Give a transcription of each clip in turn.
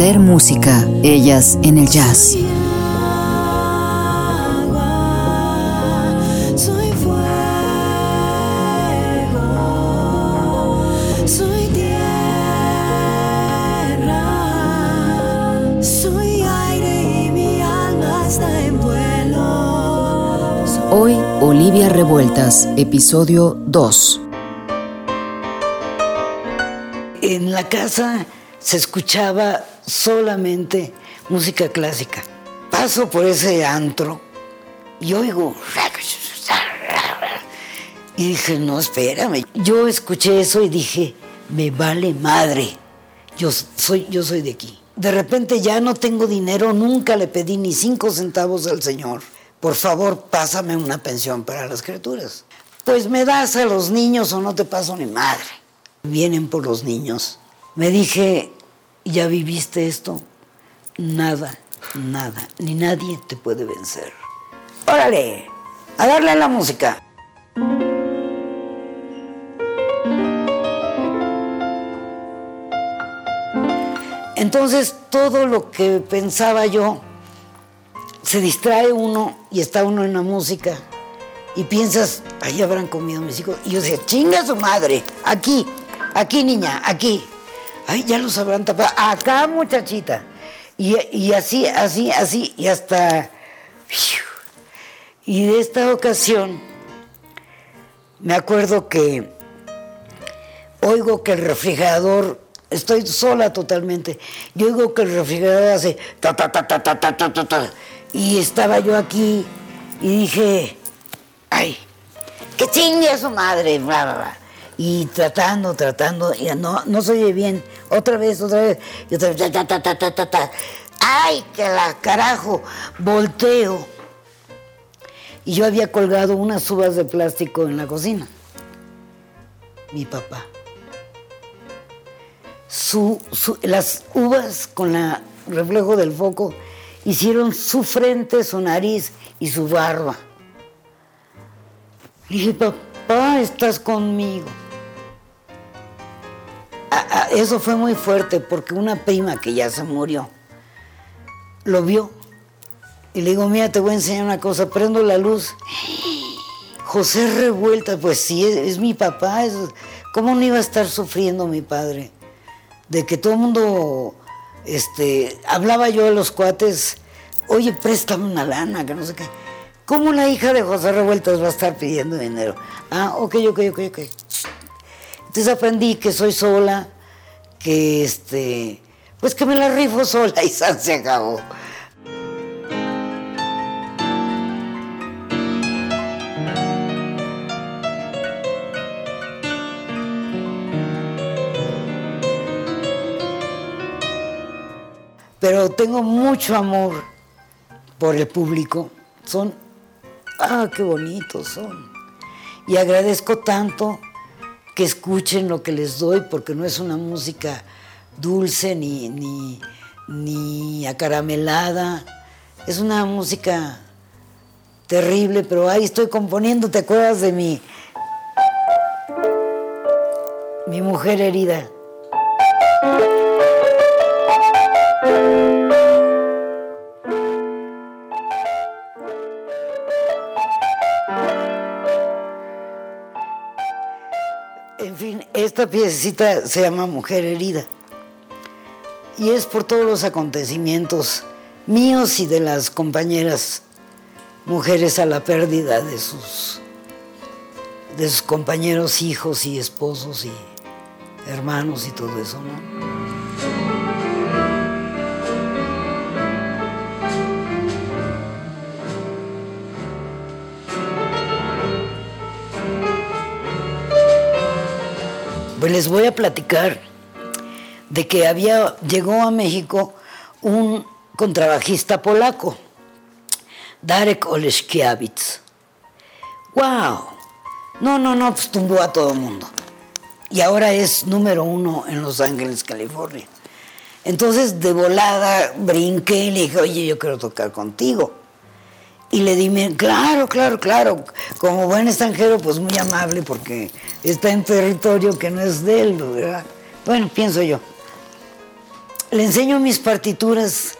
Música, ellas en el jazz. Hoy, Olivia Revueltas, episodio 2. En la casa se escuchaba solamente música clásica. Paso por ese antro y oigo. Y dije, no, espérame. Yo escuché eso y dije, me vale madre. Yo soy, yo soy de aquí. De repente ya no tengo dinero, nunca le pedí ni cinco centavos al Señor. Por favor, pásame una pensión para las criaturas. Pues me das a los niños o no te paso ni madre. Vienen por los niños. Me dije, ¿ya viviste esto? Nada, nada, ni nadie te puede vencer. Órale, a darle a la música. Entonces todo lo que pensaba yo, se distrae uno y está uno en la música y piensas, ahí habrán comido mis hijos. Y yo decía, chinga su madre, aquí, aquí niña, aquí. Ay, ya los habrán tapado. Acá, muchachita. Y, así, así, así, y hasta... Y de esta ocasión, me acuerdo que oigo que el refrigerador, estoy sola totalmente, y oigo que el refrigerador hace ta ta ta ta ta ta ta ta, ta. y estaba yo aquí y dije, ay, que chingue su madre, bla, bla, bla. Y tratando, tratando, y no, no se oye bien, otra vez, otra vez, y otra vez, ay, que la carajo, volteo. Y yo había colgado unas uvas de plástico en la cocina. Mi papá. Su, las uvas con el reflejo del foco hicieron su frente, su nariz y su barba. Dije, papá, estás conmigo. Ah, ah, eso fue muy fuerte porque una prima que ya se murió lo vio y le digo, mira, te voy a enseñar una cosa, prendo la luz. José Revuelta, pues sí, es, mi papá. es- ¿Cómo no iba a estar sufriendo mi padre? De que todo el mundo, este, hablaba yo a los cuates, oye, préstame una lana, que no sé qué. ¿Cómo la hija de José Revueltas va a estar pidiendo dinero? Ah, ok, ok, ok, ok. Entonces aprendí que soy sola, que este, pues que me la rifo sola y se acabó. pero tengo mucho amor por el público. Son, ah, qué bonitos son. Y agradezco tanto que escuchen lo que les doy, porque no es una música dulce ni, ni, ni acaramelada. Es una música terrible, pero ahí estoy componiendo. ¿Te acuerdas de mi, mi mujer herida? Esta piececita se llama Mujer Herida. Y es por todos los acontecimientos míos y de las compañeras mujeres a la pérdida de sus, de sus compañeros, hijos y esposos y hermanos y todo eso, ¿no? Pues les voy a platicar de que había, llegó a México un contrabajista polaco, Darek Oleszkiewicz. ¡Wow! No, no, no, pues tumbó a todo el mundo. Y ahora es número uno en Los Ángeles, California. Entonces, de volada, brinqué y le dije, oye, yo quiero tocar contigo. Y le dije, claro, claro, claro, como buen extranjero, pues muy amable porque está en territorio que no es de él, ¿verdad? Bueno, pienso yo. le enseño mis partituras,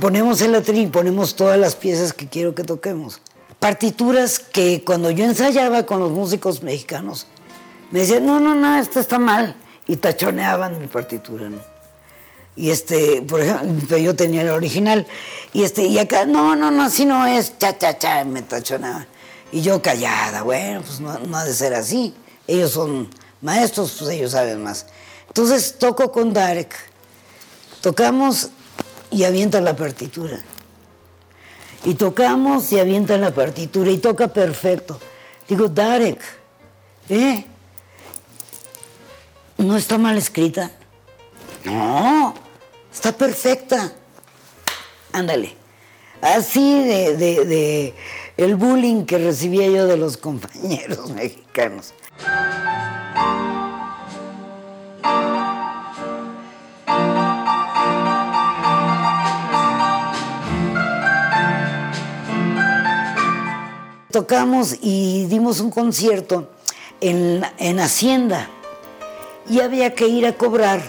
ponemos en la tril y ponemos todas las piezas que quiero que toquemos. Partituras que cuando yo ensayaba con los músicos mexicanos, me decían, no, no, no, esto está mal. Y tachoneaban mi partitura, ¿no? Y este, por ejemplo, yo tenía el original. Y este, y acá, no, no, no, así no es, cha, cha, cha, me tachoneaban. Y yo callada, bueno, pues no, no ha de ser así. Ellos son maestros, pues ellos saben más. Entonces toco con Darek, tocamos y avienta la partitura. Y tocamos y avienta la partitura y toca perfecto. Digo, Darek, ¿eh? ¿No está mal escrita? No, está perfecta. Ándale. Así de, de- el bullying que recibía yo de los compañeros mexicanos. Tocamos y dimos un concierto en, en Hacienda y había que ir a cobrar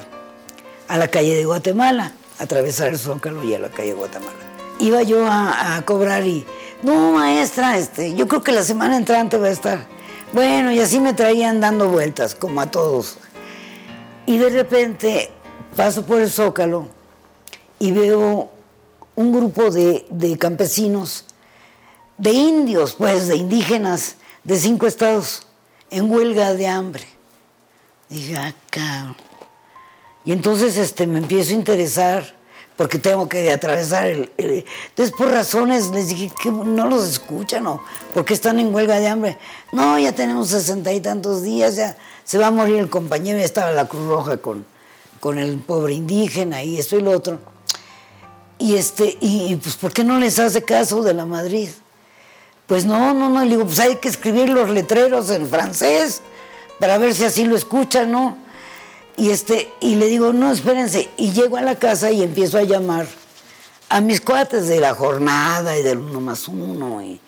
a la calle de Guatemala, atravesar el Zócalo y a la calle de Guatemala. Iba yo a, cobrar y, no, maestra, este, yo creo que la semana entrante va a estar. Bueno, y así me traían dando vueltas, como a todos. Y de repente paso por el Zócalo y veo un grupo de, de campesinos, de indios, pues, de indígenas, de cinco estados, en huelga de hambre. Dije, ah, cabrón. Y entonces este, me empiezo a interesar porque tengo que atravesar el, Entonces, por razones, les dije que no los escuchan o porque están en huelga de hambre. No, ya tenemos sesenta y tantos días, ya se va a morir el compañero, ya estaba la Cruz Roja con, con el pobre indígena y esto y lo otro. Y, este, y pues, ¿por qué no les hace caso de la Madrid? Pues no, no, no, le digo, pues hay que escribir los letreros en francés para ver si así lo escuchan, ¿no? Y, este, y le digo, no, espérense. Y llego a la casa y empiezo a llamar a mis cuates de la jornada y del uno más uno. Y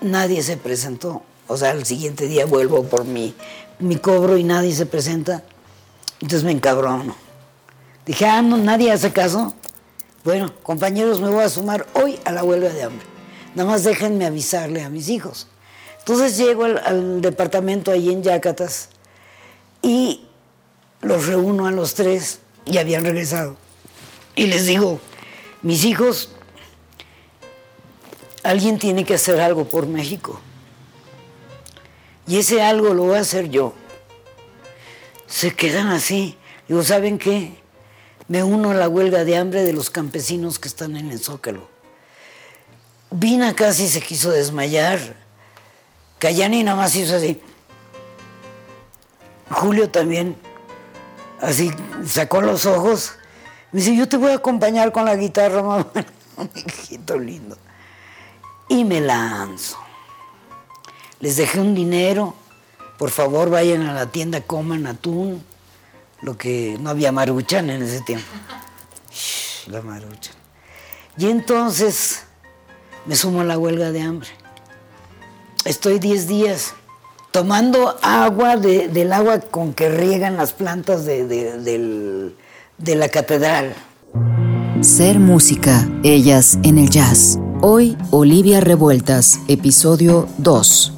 nadie se presentó. O sea, el siguiente día vuelvo por mi, mi cobro y nadie se presenta. Entonces me encabrono. Dije, ah, no, nadie hace caso. Bueno, compañeros, me voy a sumar hoy a la huelga de hambre. Nada más déjenme avisarle a mis hijos. Entonces llego al, al departamento ahí en Yacatas y los reúno a los tres y habían regresado. Y les digo, mis hijos, alguien tiene que hacer algo por México. Y ese algo lo voy a hacer yo. Se quedan así. Digo, ¿saben qué? Me uno a la huelga de hambre de los campesinos que están en el Zócalo. Vina casi se quiso desmayar. Cayani nada más hizo así. Julio también, así sacó los ojos. Me dice, yo te voy a acompañar con la guitarra, mamá. Hijito lindo. Y me lanzo. Les dejé un dinero. Por favor, vayan a la tienda, coman atún. Lo que no había maruchan en ese tiempo. La maruchan. Y entonces me sumo a la huelga de hambre. Estoy 10 días tomando agua de- del agua con que riegan las plantas de, de- de la catedral. Ser música, ellas en el jazz. Hoy, Olivia Revueltas, episodio 2.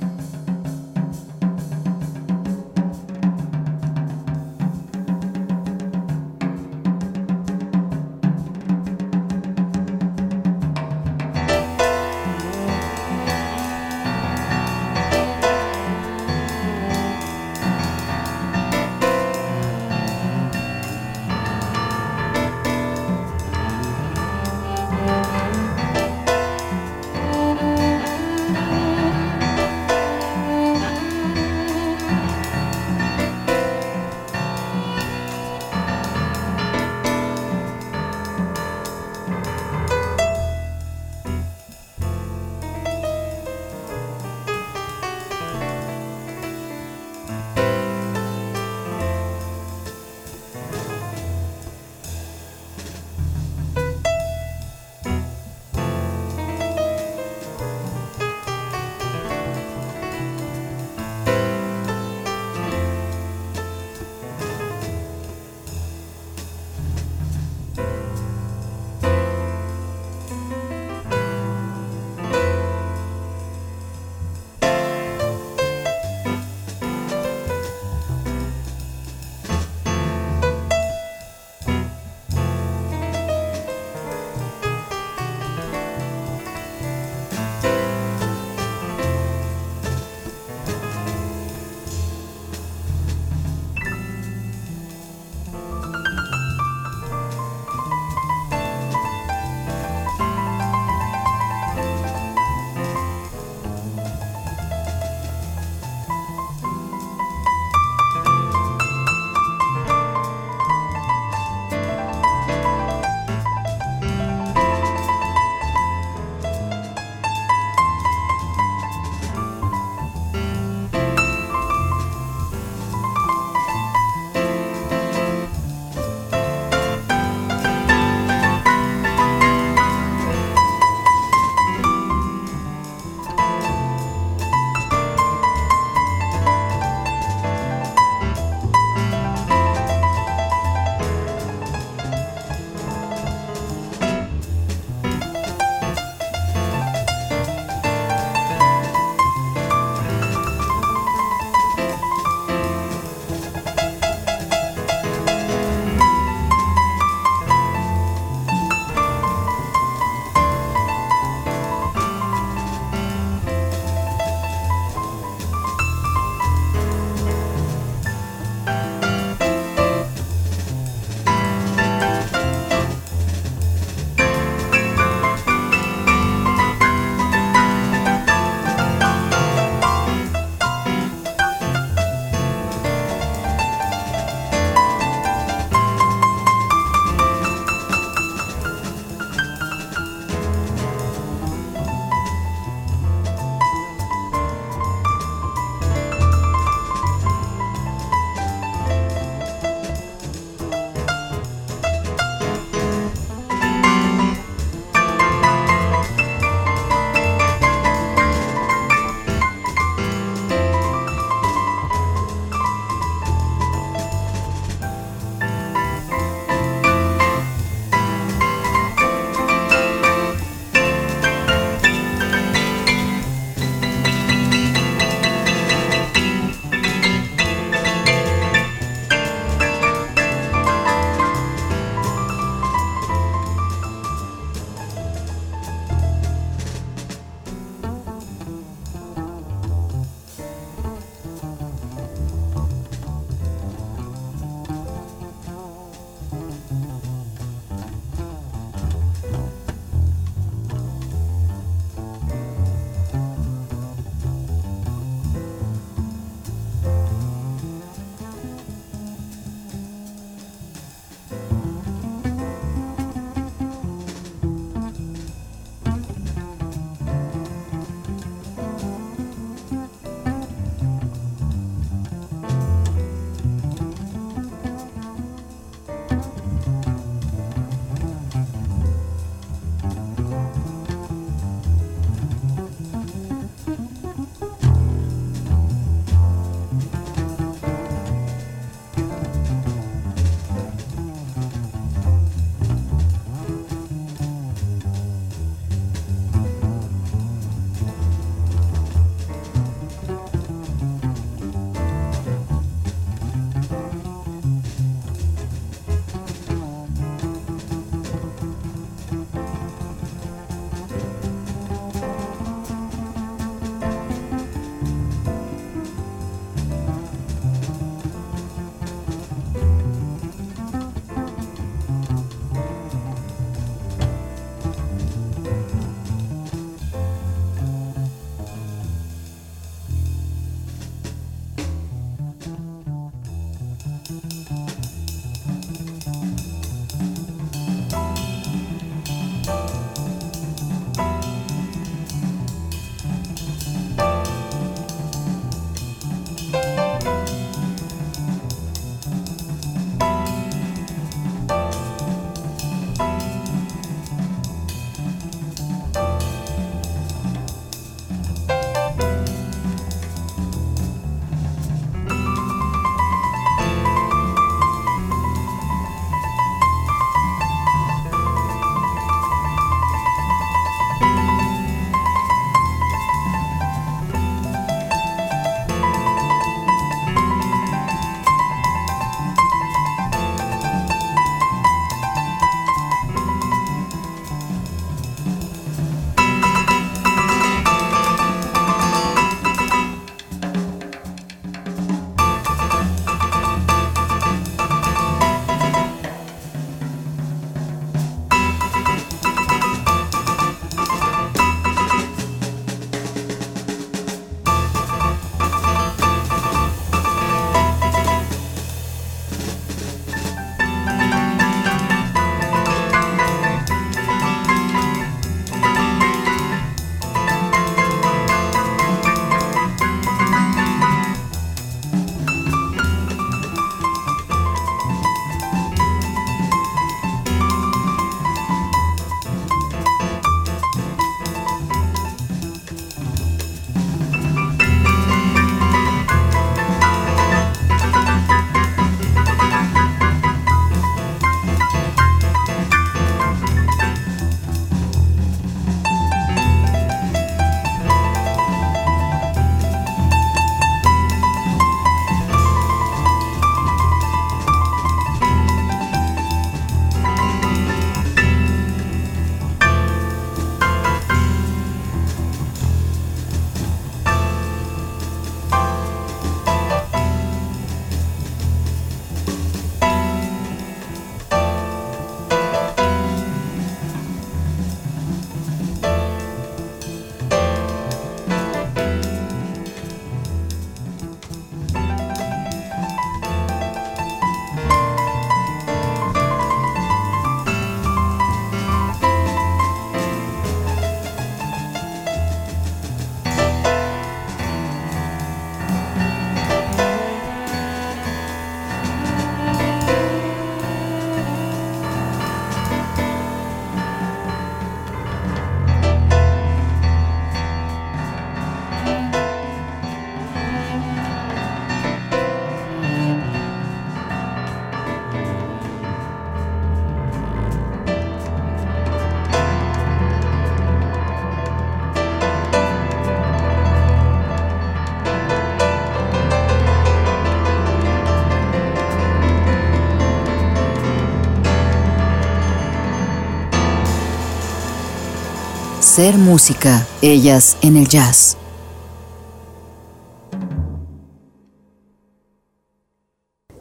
Ser música, ellas en el jazz.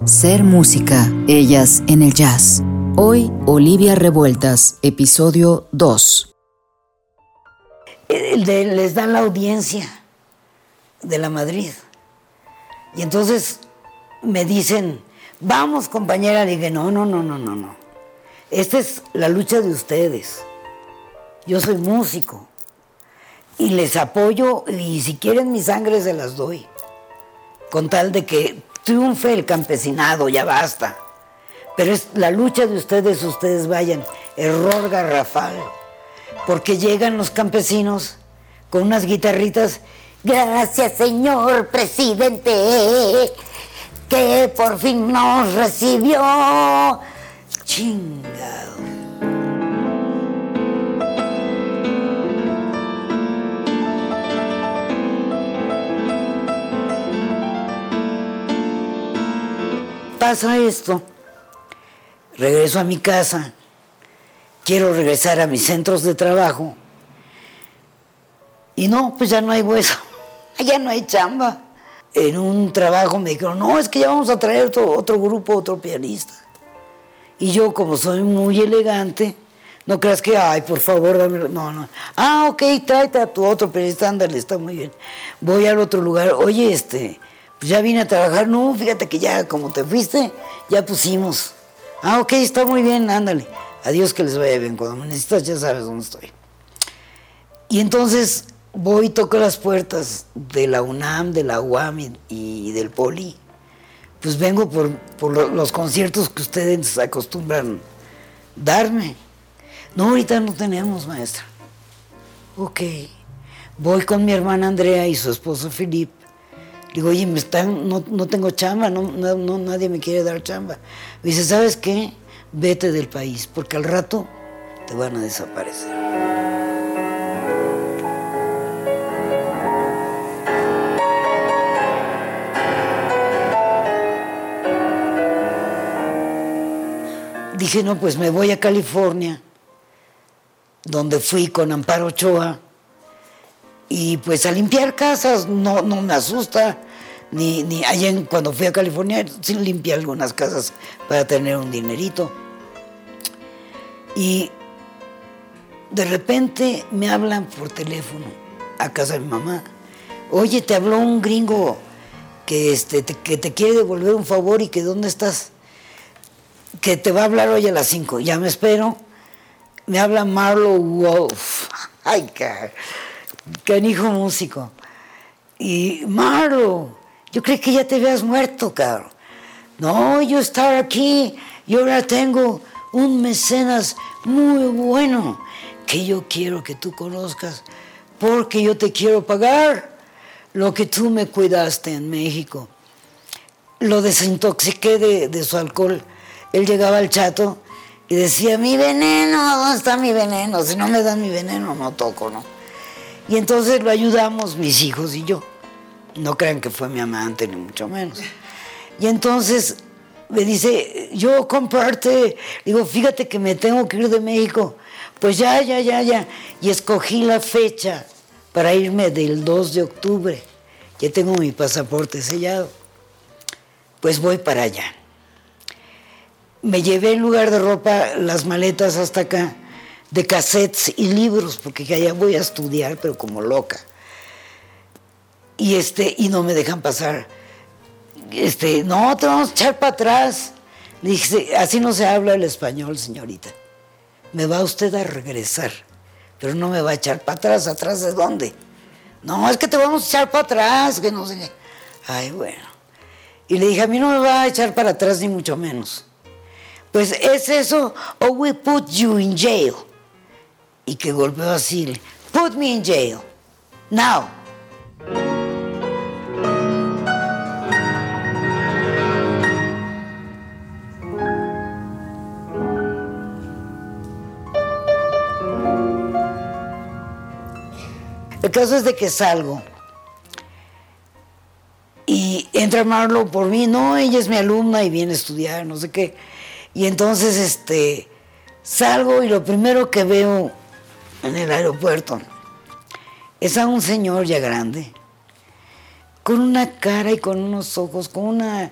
Ser música, ellas en el jazz. Hoy, Olivia Revueltas, episodio 2. les dan la audiencia de la Madrid. Y entonces me dicen, vamos compañera, le dije, no, no, no, no, no, no. Esta es la lucha de ustedes. Yo soy músico y les apoyo y si quieren mi sangre se las doy. Con tal de que triunfe el campesinado, ya basta. Pero es la lucha de ustedes, ustedes vayan. Error garrafal. Porque llegan los campesinos con unas guitarritas. Gracias, señor presidente, que por fin nos recibió. Chingado. Pasa esto, regreso a mi casa, quiero regresar a mis centros de trabajo y no, pues ya no hay hueso, ya no hay chamba. En un trabajo me dijeron, no, es que ya vamos a traer otro, otro grupo, otro pianista. Y yo, como soy muy elegante, no creas que, ay, por favor, dame. No, no. Ah, ok, tráete a tu otro pianista, ándale, está muy bien. Voy al otro lugar. Oye, este, pues ya vine a trabajar, no, fíjate que ya como te fuiste, ya pusimos. Ah, ok, está muy bien, ándale. Adiós, que les vaya bien. Cuando me necesitas ya sabes dónde estoy. Y entonces voy y toco las puertas de la UNAM, de la UAM y, del Poli. Pues vengo por, por, los conciertos que ustedes acostumbran darme. No, ahorita no tenemos, maestra. Ok. Voy con mi hermana Andrea y su esposo Felipe Digo, oye, me están, no, tengo chamba, no, no, nadie me quiere dar chamba. Me dice, ¿sabes qué? Vete del país, porque al rato te van a desaparecer. Dije, no, pues me voy a California, donde fui con Amparo Ochoa y pues a limpiar casas no, no me asusta, ni, ni allá cuando fui a California sí limpié algunas casas para tener un dinerito. Y de repente me hablan por teléfono a casa de mi mamá. Oye, te habló un gringo que, este, te, que te quiere devolver un favor y que dónde estás. Que te va a hablar hoy a las 5. Ya me espero. Me habla Marlo Wolf. Ay, car canijo músico. Y Marlo, yo creí que ya te habías muerto, cabrón. No, yo estaba aquí y ahora tengo un mecenas muy bueno que yo quiero que tú conozcas porque yo te quiero pagar lo que tú me cuidaste en México. Lo desintoxiqué de, de su alcohol. Él llegaba al chato y decía, mi veneno, ¿dónde está mi veneno? Si no me dan mi veneno, no toco, ¿no? Y entonces lo ayudamos mis hijos y yo. No crean que fue mi amante, ni mucho menos. Y entonces me dice, yo comparte, digo, fíjate que me tengo que ir de México. Pues ya, ya, ya, ya. Y escogí la fecha para irme del 2 de octubre. Ya tengo mi pasaporte sellado. Pues voy para allá. Me llevé en lugar de ropa las maletas hasta acá de cassettes y libros, porque allá voy a estudiar, pero como loca. Y, este, y no me dejan pasar. Este, no, te vamos a echar para atrás. Le dije, así no se habla el español, señorita. Me va usted a regresar, pero no me va a echar para atrás. ¿Atrás de dónde? No, es que te vamos a echar para atrás, que no sé Ay, bueno. Y le dije, a mí no me va a echar para atrás ni mucho menos. Pues es eso, o we put you in jail y que golpeó así, put me in jail, now. El caso es de que salgo y entra Marlo por mí, no, ella es mi alumna y viene a estudiar, no sé qué. Y entonces este salgo y lo primero que veo en el aeropuerto, es a un señor ya grande, con una cara y con unos ojos, con una...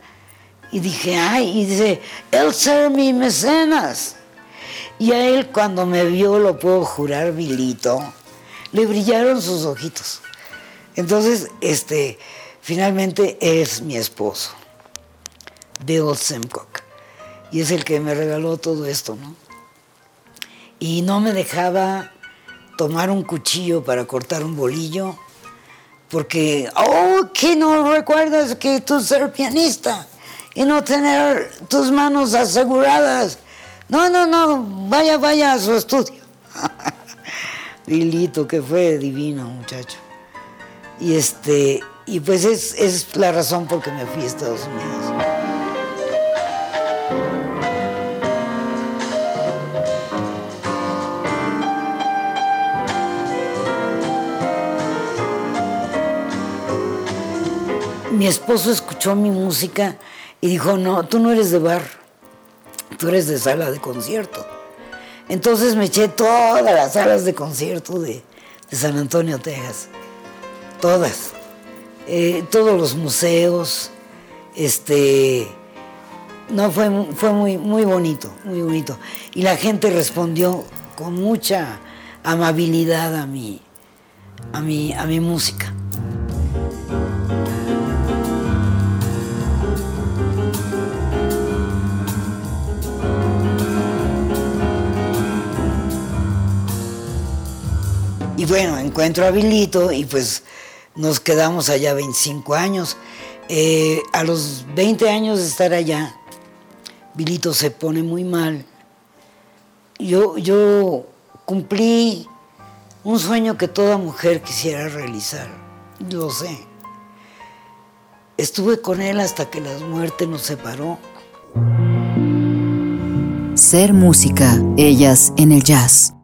Y dije, ay, y dice, él ser mi mecenas. Y a él cuando me vio, lo puedo jurar, Vilito, le brillaron sus ojitos. Entonces, este, finalmente es mi esposo, Bill Simcock. Y es el que me regaló todo esto, ¿no? Y no me dejaba tomar un cuchillo para cortar un bolillo, porque, oh, que no recuerdas que tú ser pianista y no tener tus manos aseguradas. No, no, no, vaya, vaya a su estudio. Lilito, que fue divino, muchacho. Y este, y pues es, es la razón por que me fui a Estados Unidos. Mi esposo escuchó mi música y dijo, no, tú no eres de bar, tú eres de sala de concierto. Entonces me eché todas las salas de concierto de, San Antonio, Texas. Todas. Eh, todos los museos. Este. No, fue, fue muy, muy bonito, muy bonito. Y la gente respondió con mucha amabilidad a mi, a mi, a mi música. Bueno, encuentro a Vilito y pues nos quedamos allá 25 años. Eh, a los 20 años de estar allá, Vilito se pone muy mal. Yo, yo cumplí un sueño que toda mujer quisiera realizar, lo sé. Estuve con él hasta que la muerte nos separó. Ser música, ellas en el jazz.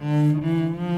Mm-hmm.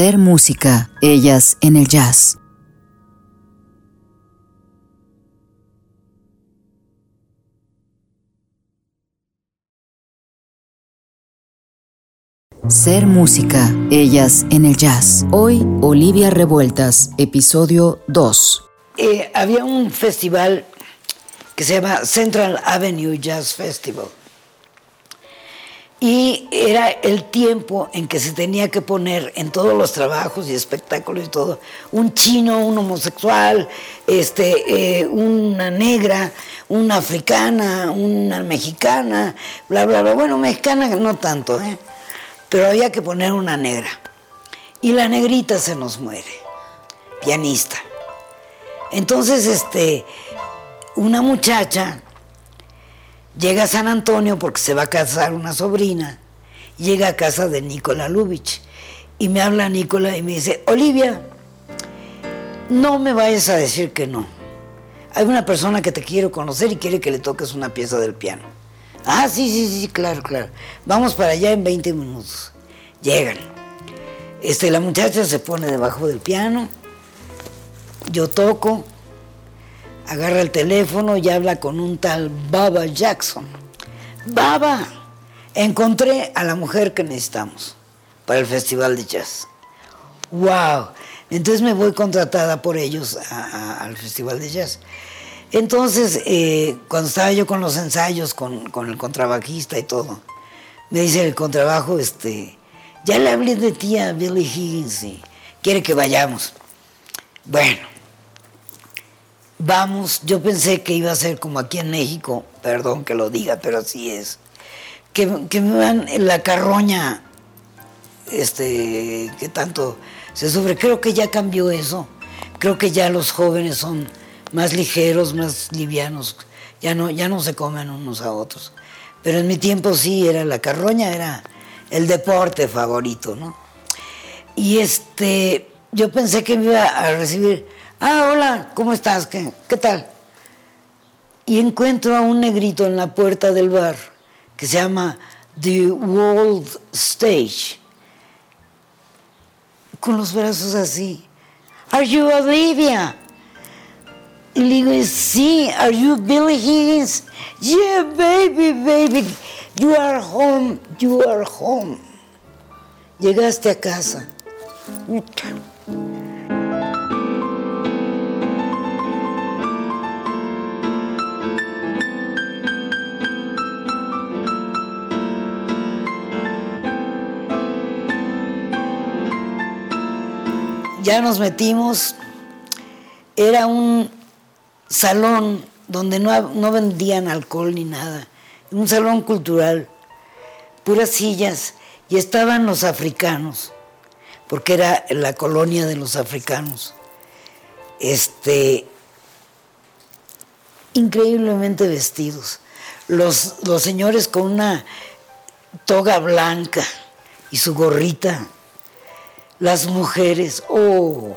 Ser música, ellas en el jazz. Ser música, ellas en el jazz. Hoy, Olivia Revueltas, episodio 2. Eh, había un festival que se llama Central Avenue Jazz Festival. Y era el tiempo en que se tenía que poner en todos los trabajos y espectáculos y todo, un chino, un homosexual, este, eh, una negra, una africana, una mexicana, bla, bla, bla. Bueno, mexicana no tanto, ¿eh? pero había que poner una negra. Y la negrita se nos muere, pianista. Entonces, este, una muchacha llega a San Antonio porque se va a casar una sobrina, llega a casa de Nicola Lubich y me habla Nicola y me dice, Olivia, no me vayas a decir que no. Hay una persona que te quiero conocer y quiere que le toques una pieza del piano. Ah, sí, sí, sí, claro, claro. Vamos para allá en 20 minutos. Llegan. Este, la muchacha se pone debajo del piano, yo toco, agarra el teléfono y habla con un tal Baba Jackson. Baba, encontré a la mujer que necesitamos para el Festival de Jazz. ¡Wow! Entonces me voy contratada por ellos al Festival de Jazz. Entonces, eh, cuando estaba yo con los ensayos, con, el contrabajista y todo, me dice el contrabajo, este, ya le hablé de ti a Billy Higgins y quiere que vayamos. Bueno, vamos, yo pensé que iba a ser como aquí en México, perdón que lo diga, pero así es, que, me van la carroña, este, que tanto se sufre. Creo que ya cambió eso, creo que ya los jóvenes son más ligeros, más livianos, ya no, ya no se comen unos a otros. Pero en mi tiempo sí, era la carroña, era el deporte favorito, ¿no? Y este, yo pensé que me iba a recibir Ah, hola, ¿cómo estás? ¿Qué, ¿Qué tal? Y encuentro a un negrito en la puerta del bar que se llama The World Stage, con los brazos así. Are you Olivia? Y le digo, sí, are you Billy Higgins? Yeah, baby, baby, you are home, you are home. Llegaste a casa. Ya nos metimos, era un salón donde no, vendían alcohol ni nada, un salón cultural, puras sillas, y estaban los africanos, porque era la colonia de los africanos. Este, increíblemente vestidos. Los, los señores con una toga blanca y su gorrita las mujeres, oh,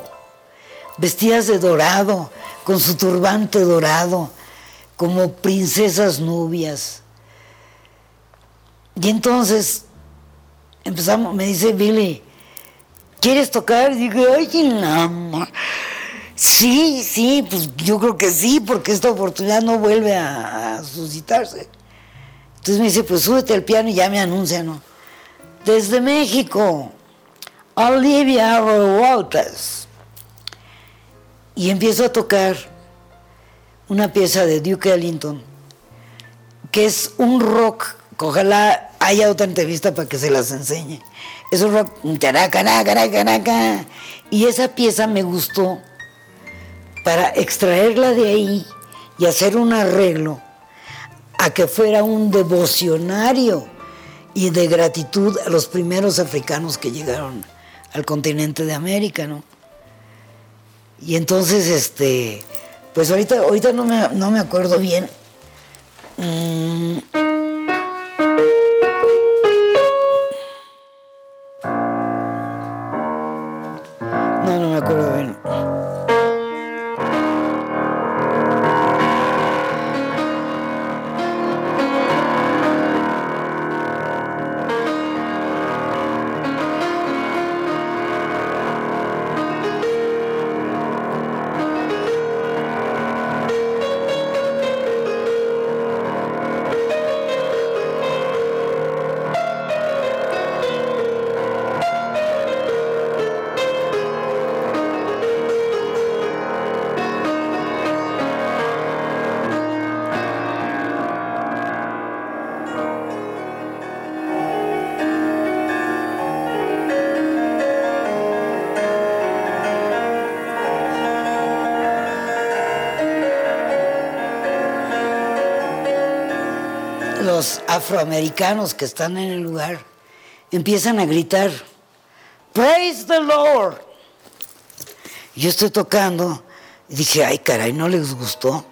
vestidas de dorado, con su turbante dorado, como princesas nubias. Y entonces empezamos, me dice Billy, ¿quieres tocar? Y digo, oye, no, sí, sí, pues yo creo que sí, porque esta oportunidad no vuelve a, suscitarse. Entonces me dice, pues súbete al piano y ya me anuncia, ¿no? Desde México, Olivia Revueltas. Y empiezo a tocar una pieza de Duke Ellington, que es un rock, ojalá haya otra entrevista para que se las enseñe. Es un rock, y esa pieza me gustó para extraerla de ahí y hacer un arreglo a que fuera un devocionario y de gratitud a los primeros africanos que llegaron al continente de América, ¿no? Y entonces, este, pues ahorita, ahorita no, me, no me acuerdo bien. Mm. Los afroamericanos que están en el lugar empiezan a gritar, Praise the Lord. Yo estoy tocando y dije, ay caray, no les gustó.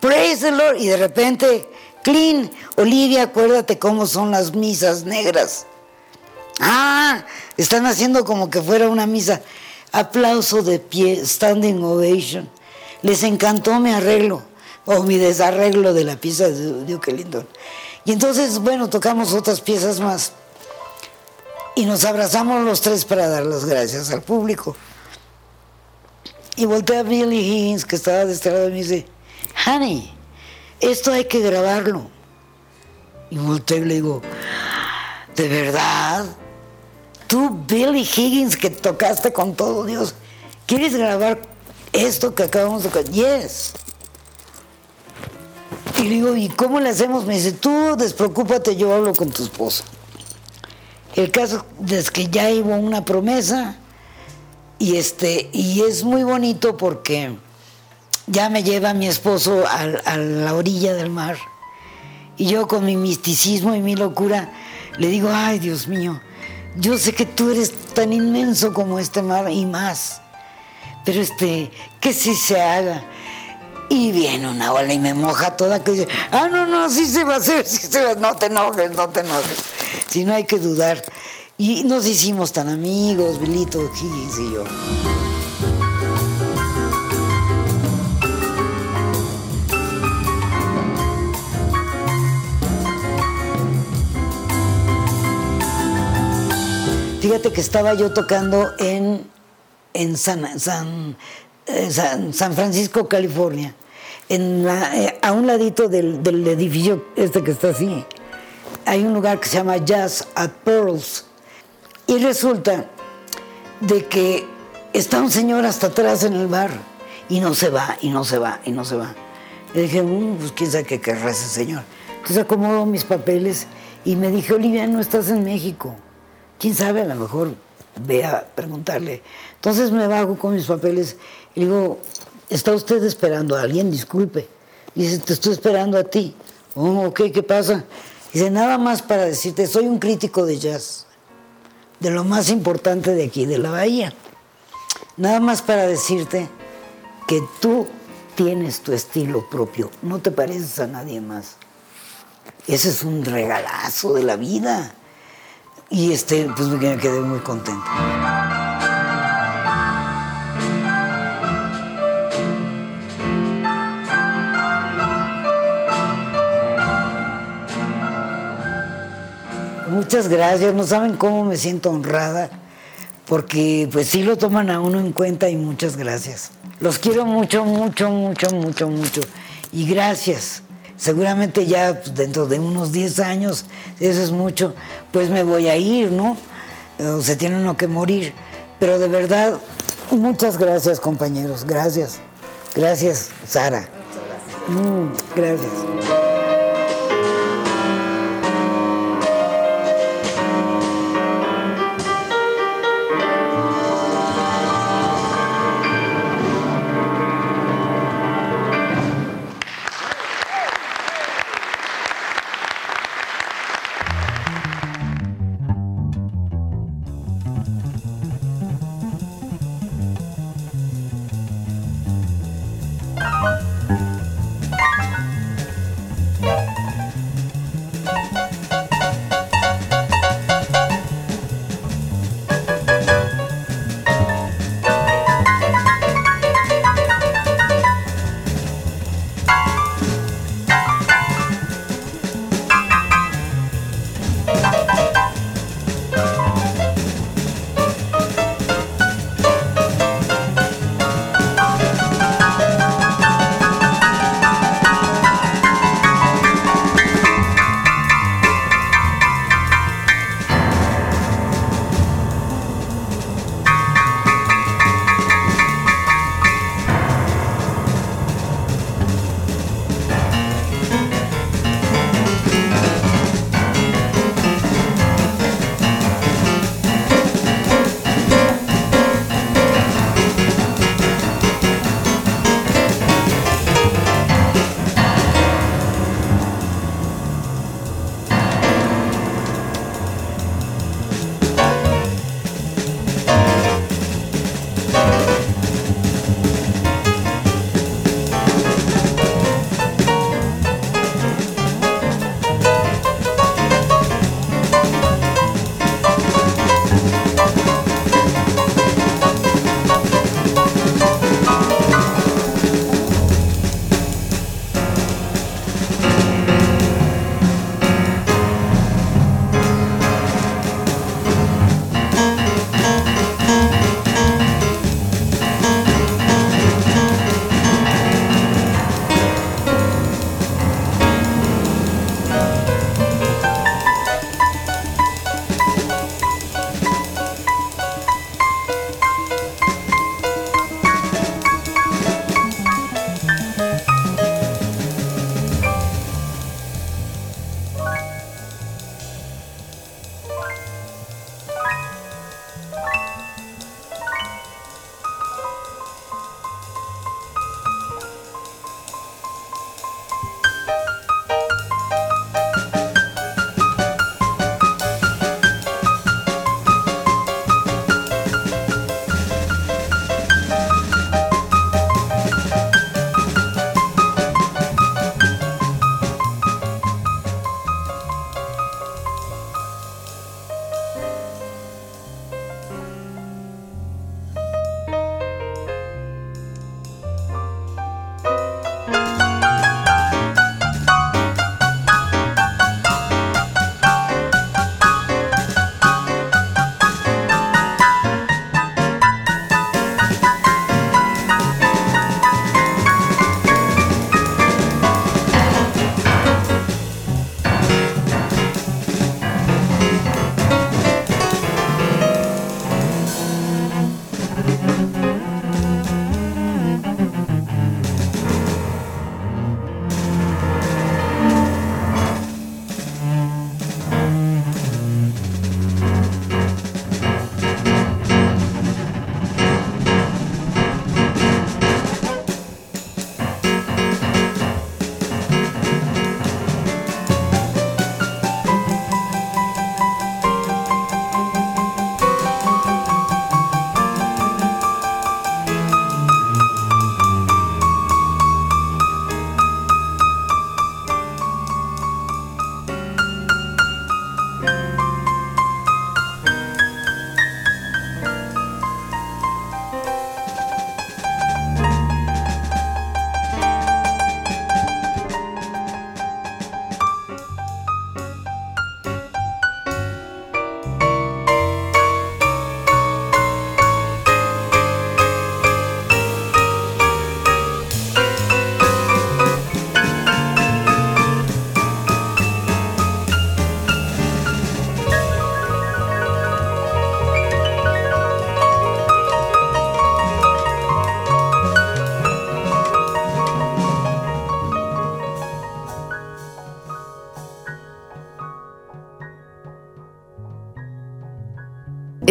Praise the Lord. Y de repente, clean, Olivia, acuérdate cómo son las misas negras. Ah, están haciendo como que fuera una misa. Aplauso de pie, standing ovation. Les encantó mi arreglo o mi desarreglo de la pieza de Duke Ellington. Y entonces, bueno, tocamos otras piezas más. Y nos abrazamos los tres para dar las gracias al público. Y volteé a Billy Higgins, que estaba de este lado, y me dice, Honey, esto hay que grabarlo. Y volteé y le digo, ¿de verdad? Tú, Billy Higgins, que tocaste con todo Dios, ¿quieres grabar esto que acabamos de tocar? Yes. Y le digo, ¿y cómo le hacemos? Me dice, tú despreocúpate, yo hablo con tu esposo. El caso es que ya hubo una promesa y, este, y es muy bonito porque ya me lleva mi esposo a, a la orilla del mar y yo con mi misticismo y mi locura le digo, ay Dios mío, yo sé que tú eres tan inmenso como este mar y más, pero este, que si se haga. Y viene una ola y me moja toda que dice, ah, no, no, sí se va a hacer, sí se va, no te enojes, no te enojes. Si no hay que dudar. Y nos hicimos tan amigos, Bilito Higgins y yo. Fíjate que estaba yo tocando en, en San, San, eh, San, San Francisco, California, en la- eh, a un ladito del, del edificio este que está así. Hay un lugar que se llama Jazz at Pearls. Y resulta de que está un señor hasta atrás en el bar y no se va, y no se va, y no se va. Le dije, "Mm, pues quién sabe qué querrá ese señor. Entonces acomodo mis papeles y me dije, Olivia, no estás en México. Quién sabe, a lo mejor ve a preguntarle. Entonces me bajo con mis papeles y digo, ¿está usted esperando a alguien? Disculpe. Dice, te estoy esperando a ti. Oh, ok, ¿qué pasa? Dice, nada más para decirte, soy un crítico de jazz, de lo más importante de aquí, de la bahía. Nada más para decirte que tú tienes tu estilo propio, no te pareces a nadie más. Ese es un regalazo de la vida. Y este, pues me quedé muy contento. Muchas gracias, no saben cómo me siento honrada, porque pues sí lo toman a uno en cuenta y muchas gracias. Los quiero mucho, mucho, mucho, mucho, mucho. Y gracias. Seguramente ya pues, dentro de unos 10 años, eso es mucho, pues me voy a ir, ¿no? Se tiene uno que morir. Pero de verdad, muchas gracias compañeros, gracias. Gracias, Sara. Mm, gracias.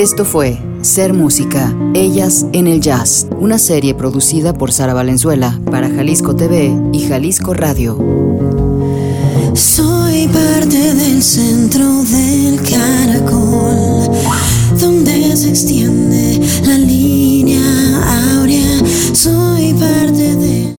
Esto fue Ser Música, Ellas en el Jazz, una serie producida por Sara Valenzuela para Jalisco TV y Jalisco Radio. Soy parte del centro del caracol, donde se extiende la línea áurea. Soy parte de